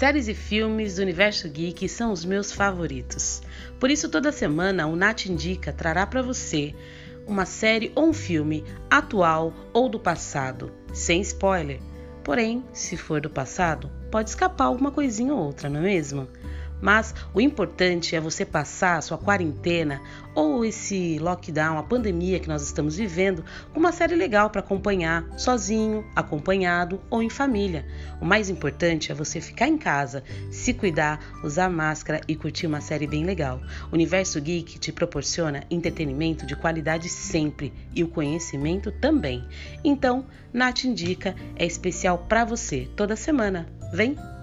Séries e filmes do universo geek são os meus favoritos. Por isso, toda semana o Nat Indica trará para você uma série ou um filme atual ou do passado, sem spoiler. Porém, se for do passado, pode escapar alguma coisinha ou outra, não é mesmo? Mas o importante é você passar a sua quarentena ou esse lockdown, a pandemia que nós estamos vivendo, com uma série legal para acompanhar, sozinho, acompanhado ou em família. O mais importante é você ficar em casa, se cuidar, usar máscara e curtir uma série bem legal. O Universo Geek te proporciona entretenimento de qualidade sempre e o conhecimento também. Então, Nath Indica é especial para você toda semana. Vem!